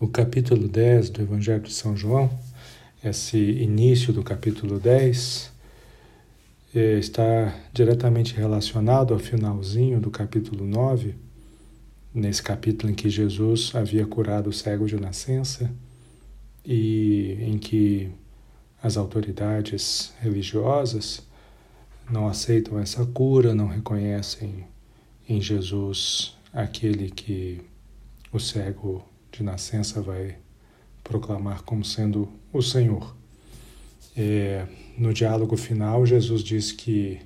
o capítulo 10 do Evangelho de São João, esse início do capítulo 10, eh, está diretamente relacionado ao finalzinho do capítulo 9, nesse capítulo em que Jesus havia curado o cego de nascença e em que as autoridades religiosas não aceitam essa cura, não reconhecem em Jesus aquele que o cego de nascença vai proclamar como sendo o Senhor. É, no diálogo final, Jesus diz que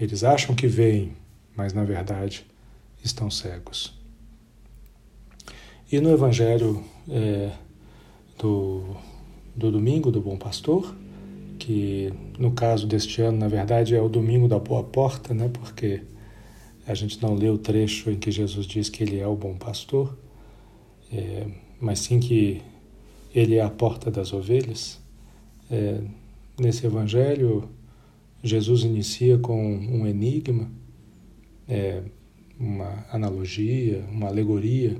eles acham que veem, mas na verdade estão cegos. E no Evangelho é, do, do domingo do Bom Pastor, que no caso deste ano, na verdade, é o domingo da Boa Porta, né? porque a gente não lê o trecho em que Jesus diz que ele é o bom pastor, é, mas sim que ele é a porta das ovelhas. É, nesse evangelho, Jesus inicia com um enigma, é, uma analogia, uma alegoria,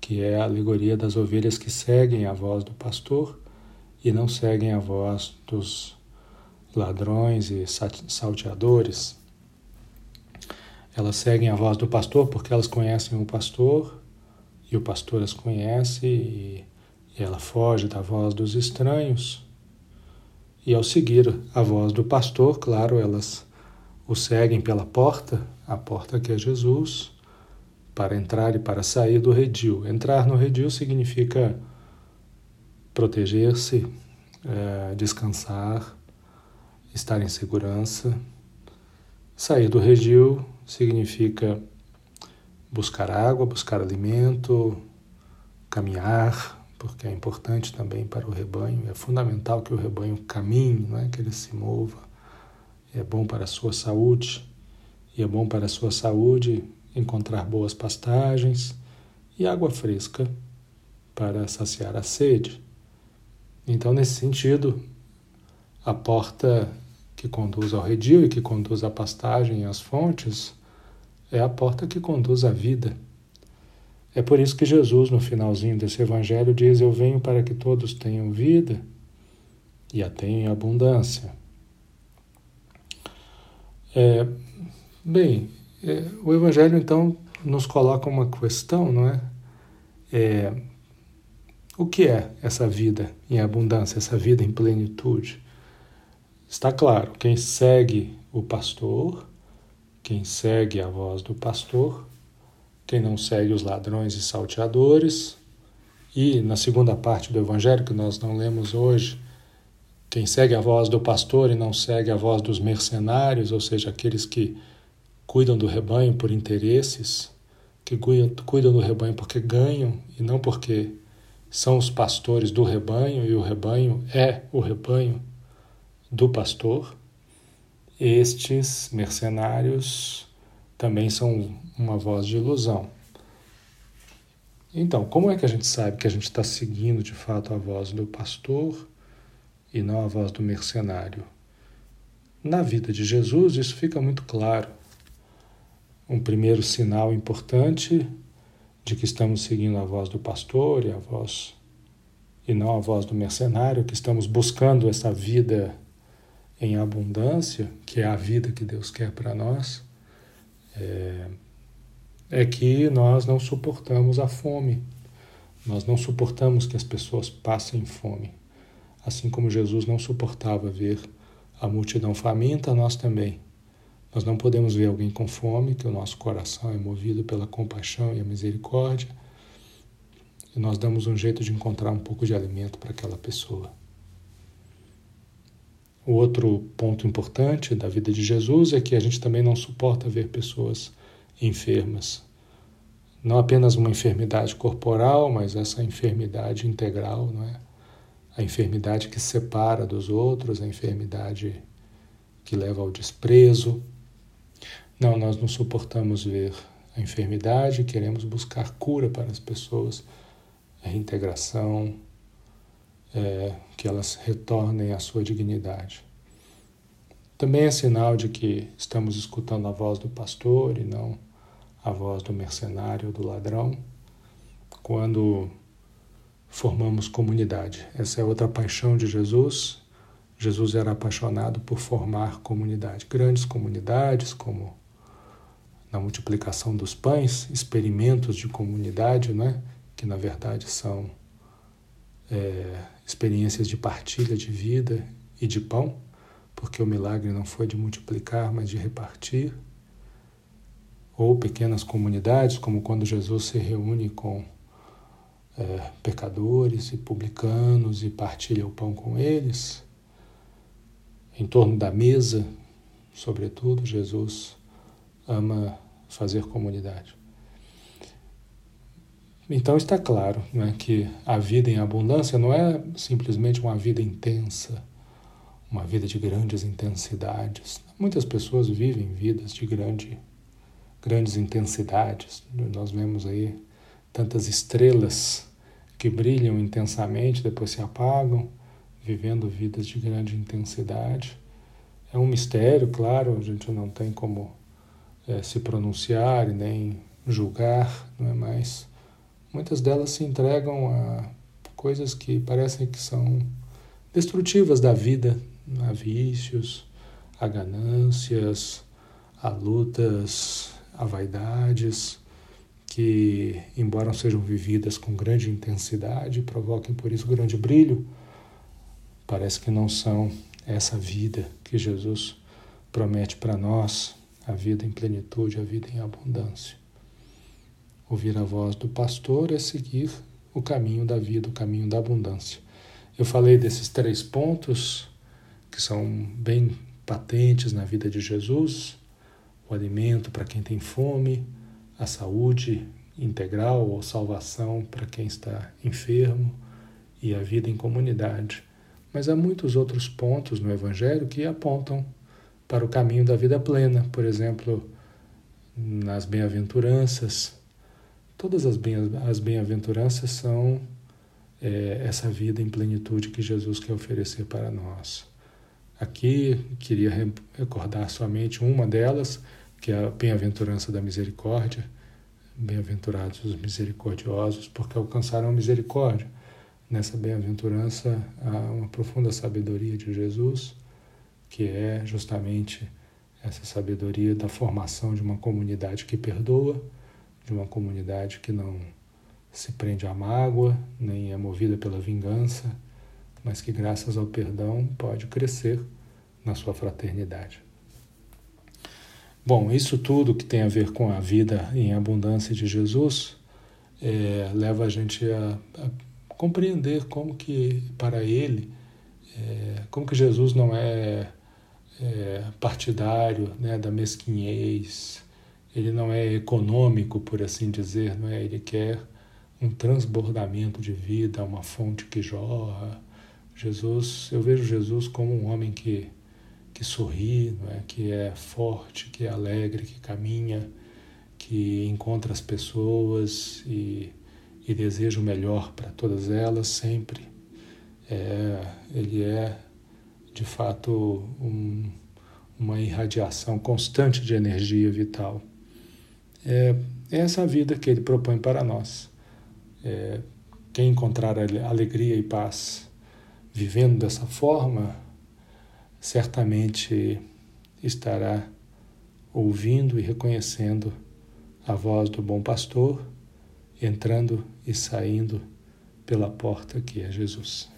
que é a alegoria das ovelhas que seguem a voz do pastor e não seguem a voz dos ladrões e salteadores. Elas seguem a voz do pastor porque elas conhecem o pastor e o pastor as conhece e, ela foge da voz dos estranhos. E ao seguir a voz do pastor, claro, elas o seguem pela porta, a porta que é Jesus, para entrar e para sair do redil. Entrar no redil significa proteger-se, é, descansar, estar em segurança. Sair do redil significa buscar água, buscar alimento, caminhar, porque é importante também para o rebanho, é fundamental que o rebanho caminhe, não é que ele se mova. É bom para a sua saúde, e é bom para a sua saúde encontrar boas pastagens e água fresca para saciar a sede. Então, nesse sentido, a porta que conduz ao redil e que conduz à pastagem e às fontes é a porta que conduz à vida. É por isso que Jesus, no finalzinho desse evangelho, diz: Eu venho para que todos tenham vida e a tenham em abundância. É, bem, é, o evangelho então nos coloca uma questão, não é? é? O que é essa vida em abundância, essa vida em plenitude? Está claro, quem segue o pastor quem segue a voz do pastor, quem não segue os ladrões e salteadores, e na segunda parte do Evangelho, que nós não lemos hoje, quem segue a voz do pastor e não segue a voz dos mercenários, ou seja, aqueles que cuidam do rebanho por interesses, que cuidam do rebanho porque ganham e não porque são os pastores do rebanho e o rebanho é o rebanho do pastor. Estes mercenários também são uma voz de ilusão. Então, como é que a gente sabe que a gente está seguindo de fato a voz do pastor e não a voz do mercenário? Na vida de Jesus, isso fica muito claro. Um primeiro sinal importante de que estamos seguindo a voz do pastor e a voz e não a voz do mercenário, que estamos buscando essa vida em abundância, que é a vida que Deus quer para nós, é, é que nós não suportamos a fome. Nós não suportamos que as pessoas passem fome. Assim como Jesus não suportava ver a multidão faminta, nós também. Nós não podemos ver alguém com fome, que o nosso coração é movido pela compaixão e a misericórdia, e nós damos um jeito de encontrar um pouco de alimento para aquela pessoa. O outro ponto importante da vida de Jesus é que a gente também não suporta ver pessoas enfermas. Não apenas uma enfermidade corporal, mas essa enfermidade integral, não é? A enfermidade que separa dos outros, a enfermidade que leva ao desprezo. Não, nós não suportamos ver a enfermidade, queremos buscar cura para as pessoas, a reintegração, é, que elas retornem à sua dignidade. Também é sinal de que estamos escutando a voz do pastor e não a voz do mercenário ou do ladrão, quando formamos comunidade. Essa é outra paixão de Jesus. Jesus era apaixonado por formar comunidade, grandes comunidades, como na multiplicação dos pães, experimentos de comunidade, né? que na verdade são é, experiências de partilha de vida e de pão, porque o milagre não foi de multiplicar, mas de repartir. Ou pequenas comunidades, como quando Jesus se reúne com é, pecadores e publicanos e partilha o pão com eles. Em torno da mesa, sobretudo, Jesus ama fazer comunidade. Então está claro né, que a vida em abundância não é simplesmente uma vida intensa, uma vida de grandes intensidades. Muitas pessoas vivem vidas de grande, grandes intensidades. Nós vemos aí tantas estrelas que brilham intensamente, depois se apagam, vivendo vidas de grande intensidade. É um mistério, claro, a gente não tem como é, se pronunciar e nem julgar, não é mais. Muitas delas se entregam a coisas que parecem que são destrutivas da vida, a vícios, a ganâncias, a lutas, a vaidades que, embora sejam vividas com grande intensidade, provoquem por isso grande brilho, parece que não são essa vida que Jesus promete para nós, a vida em plenitude, a vida em abundância. Ouvir a voz do pastor é seguir o caminho da vida, o caminho da abundância. Eu falei desses três pontos que são bem patentes na vida de Jesus: o alimento para quem tem fome, a saúde integral ou salvação para quem está enfermo e a vida em comunidade. Mas há muitos outros pontos no Evangelho que apontam para o caminho da vida plena, por exemplo, nas bem-aventuranças. Todas as bem-aventuranças são é, essa vida em plenitude que Jesus quer oferecer para nós. Aqui queria recordar somente uma delas, que é a bem-aventurança da misericórdia. Bem-aventurados os misericordiosos, porque alcançaram a misericórdia. Nessa bem-aventurança há uma profunda sabedoria de Jesus, que é justamente essa sabedoria da formação de uma comunidade que perdoa, de uma comunidade que não se prende à mágoa, nem é movida pela vingança, mas que, graças ao perdão, pode crescer na sua fraternidade. Bom, isso tudo que tem a ver com a vida em abundância de Jesus é, leva a gente a, a, compreender como que para ele, é, como que Jesus não é, é partidário né, da mesquinhez, ele não é econômico, por assim dizer, não é? Ele quer um transbordamento de vida, uma fonte que jorra. Jesus, eu vejo Jesus como um homem que que sorri, não é? que é forte, que é alegre, que caminha, que encontra as pessoas e, e deseja o melhor para todas elas sempre. É, ele é, de fato, um, uma irradiação constante de energia vital. É, é essa vida que ele propõe para nós. É, quem encontrar alegria e paz vivendo dessa forma, certamente estará ouvindo e reconhecendo a voz do bom pastor, entrando e saindo pela porta que é Jesus.